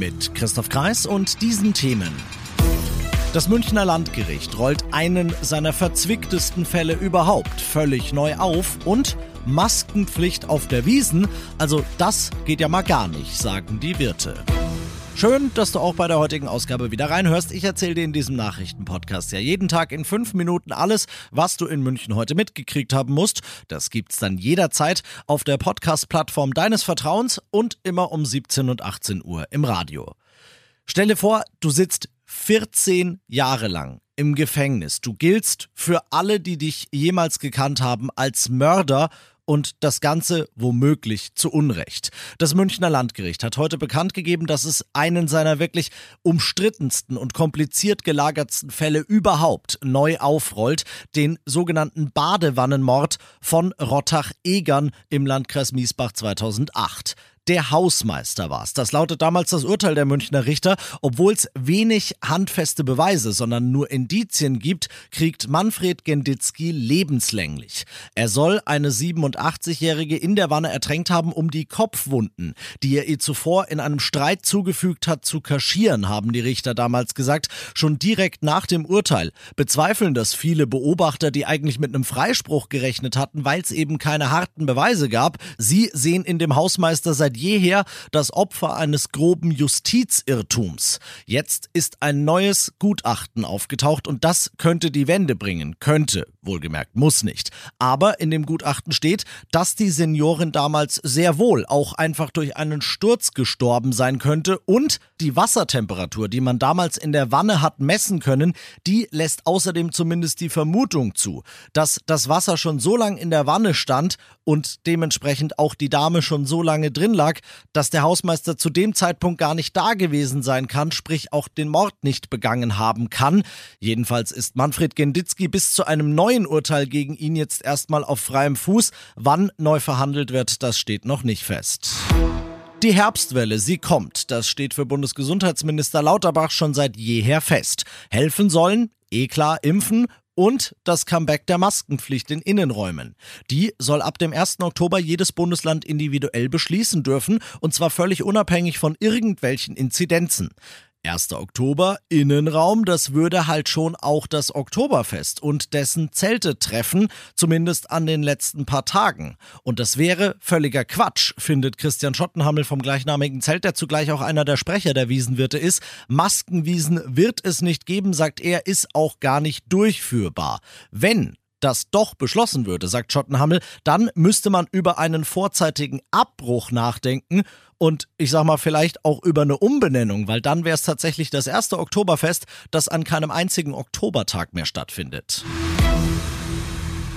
Mit Christoph Kreis und diesen Themen. Das Münchner Landgericht rollt einen seiner verzwicktesten Fälle überhaupt völlig neu auf und Maskenpflicht auf der Wiesen, also das geht ja mal gar nicht, sagen die Wirte. Schön, dass du auch bei der heutigen Ausgabe wieder reinhörst. Ich erzähle dir in diesem Nachrichtenpodcast ja jeden Tag in fünf Minuten alles, was du in München heute mitgekriegt haben musst. Das gibt's dann jederzeit auf der Podcast-Plattform deines Vertrauens und immer um 17 und 18 Uhr im Radio. Stell dir vor, du sitzt 14 Jahre lang im Gefängnis. Du giltst für alle, die dich jemals gekannt haben, als Mörder und das Ganze womöglich zu Unrecht. Das Münchner Landgericht hat heute bekannt gegeben, dass es einen seiner wirklich umstrittensten und kompliziert gelagertsten Fälle überhaupt neu aufrollt, den sogenannten Badewannenmord von Rottach-Egern im Landkreis Miesbach 2008 der Hausmeister war es. Das lautet damals das Urteil der Münchner Richter. Obwohl es wenig handfeste Beweise, sondern nur Indizien gibt, kriegt Manfred Genditzki lebenslänglich. Er soll eine 87-Jährige in der Wanne ertränkt haben, um die Kopfwunden, die er ihr zuvor in einem Streit zugefügt hat, zu kaschieren, haben die Richter damals gesagt. Schon direkt nach dem Urteil bezweifeln das viele Beobachter, die eigentlich mit einem Freispruch gerechnet hatten, weil es eben keine harten Beweise gab. Sie sehen in dem Hausmeister seit jeher das Opfer eines groben Justizirrtums. Jetzt ist ein neues Gutachten aufgetaucht und das könnte die Wende bringen. Könnte, wohlgemerkt, muss nicht. Aber in dem Gutachten steht, dass die Seniorin damals sehr wohl auch einfach durch einen Sturz gestorben sein könnte und die Wassertemperatur, die man damals in der Wanne hat messen können, die lässt außerdem zumindest die Vermutung zu, dass das Wasser schon so lange in der Wanne stand und dementsprechend auch die Dame schon so lange drin lag, dass der Hausmeister zu dem Zeitpunkt gar nicht da gewesen sein kann, sprich auch den Mord nicht begangen haben kann. Jedenfalls ist Manfred Genditzki bis zu einem neuen Urteil gegen ihn jetzt erstmal auf freiem Fuß. Wann neu verhandelt wird, das steht noch nicht fest. Die Herbstwelle, sie kommt. Das steht für Bundesgesundheitsminister Lauterbach schon seit jeher fest. Helfen sollen, eh klar, impfen und das Comeback der Maskenpflicht in Innenräumen. Die soll ab dem 1. Oktober jedes Bundesland individuell beschließen dürfen, und zwar völlig unabhängig von irgendwelchen Inzidenzen. 1. Oktober, Innenraum, das würde halt schon auch das Oktoberfest und dessen Zelte treffen, zumindest an den letzten paar Tagen. Und das wäre völliger Quatsch, findet Christian Schottenhammel vom gleichnamigen Zelt, der zugleich auch einer der Sprecher der Wiesenwirte ist. Maskenwiesen wird es nicht geben, sagt er, ist auch gar nicht durchführbar. Wenn das doch beschlossen würde, sagt Schottenhammel, dann müsste man über einen vorzeitigen Abbruch nachdenken und ich sag mal vielleicht auch über eine Umbenennung, weil dann wäre es tatsächlich das erste Oktoberfest, das an keinem einzigen Oktobertag mehr stattfindet.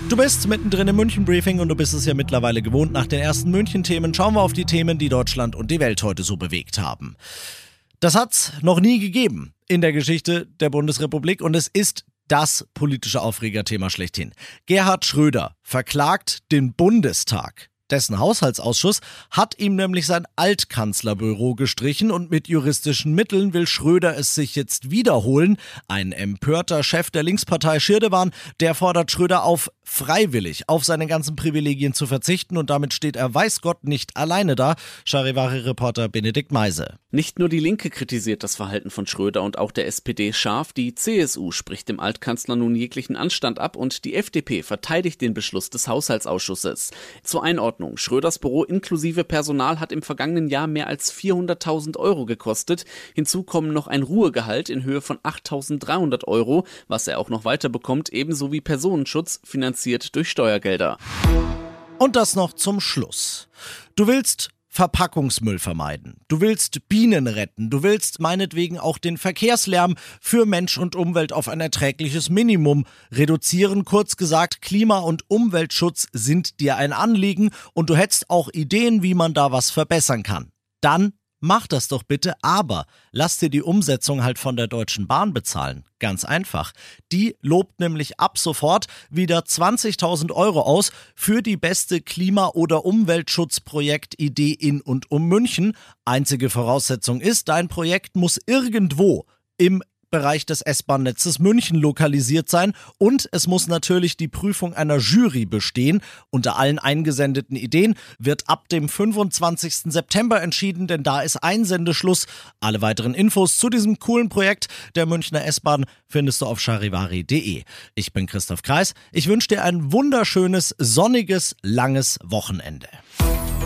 Du bist mittendrin im München-Briefing und du bist es ja mittlerweile gewohnt. Nach den ersten München-Themen schauen wir auf die Themen, die Deutschland und die Welt heute so bewegt haben. Das hat's noch nie gegeben in der Geschichte der Bundesrepublik und es ist das politische Aufregerthema schlechthin. Gerhard Schröder verklagt den Bundestag. Dessen Haushaltsausschuss hat ihm nämlich sein Altkanzlerbüro gestrichen und mit juristischen Mitteln will Schröder es sich jetzt wiederholen. Ein empörter Chef der Linkspartei Schirdewan, der fordert Schröder auf, freiwillig auf seine ganzen Privilegien zu verzichten und damit steht er weiß Gott nicht alleine da. Charivari-Reporter Benedikt Meise. Nicht nur die Linke kritisiert das Verhalten von Schröder und auch der SPD scharf, die CSU spricht dem Altkanzler nun jeglichen Anstand ab und die FDP verteidigt den Beschluss des Haushaltsausschusses. Zur Einordnung, Schröders Büro inklusive Personal hat im vergangenen Jahr mehr als 400.000 Euro gekostet. Hinzu kommen noch ein Ruhegehalt in Höhe von 8.300 Euro, was er auch noch weiter bekommt, ebenso wie Personenschutz, finanziert durch Steuergelder. Und das noch zum Schluss. Du willst Verpackungsmüll vermeiden. Du willst Bienen retten. Du willst meinetwegen auch den Verkehrslärm für Mensch und Umwelt auf ein erträgliches Minimum reduzieren. Kurz gesagt, Klima- und Umweltschutz sind dir ein Anliegen und du hättest auch Ideen, wie man da was verbessern kann. Dann mach das doch bitte, aber lass dir die Umsetzung halt von der Deutschen Bahn bezahlen. Ganz einfach. Die lobt nämlich ab sofort wieder 20.000 Euro aus für die beste Klima- oder Umweltschutzprojektidee in und um München. Einzige Voraussetzung ist, dein Projekt muss irgendwo im Bereich des S-Bahn-Netzes München lokalisiert sein und es muss natürlich die Prüfung einer Jury bestehen. Unter allen eingesendeten Ideen wird ab dem 25. September entschieden, denn da ist Einsendeschluss. Alle weiteren Infos zu diesem coolen Projekt der Münchner S-Bahn findest du auf charivari.de. Ich bin Christoph Kreis. Ich wünsche dir ein wunderschönes, sonniges, langes Wochenende.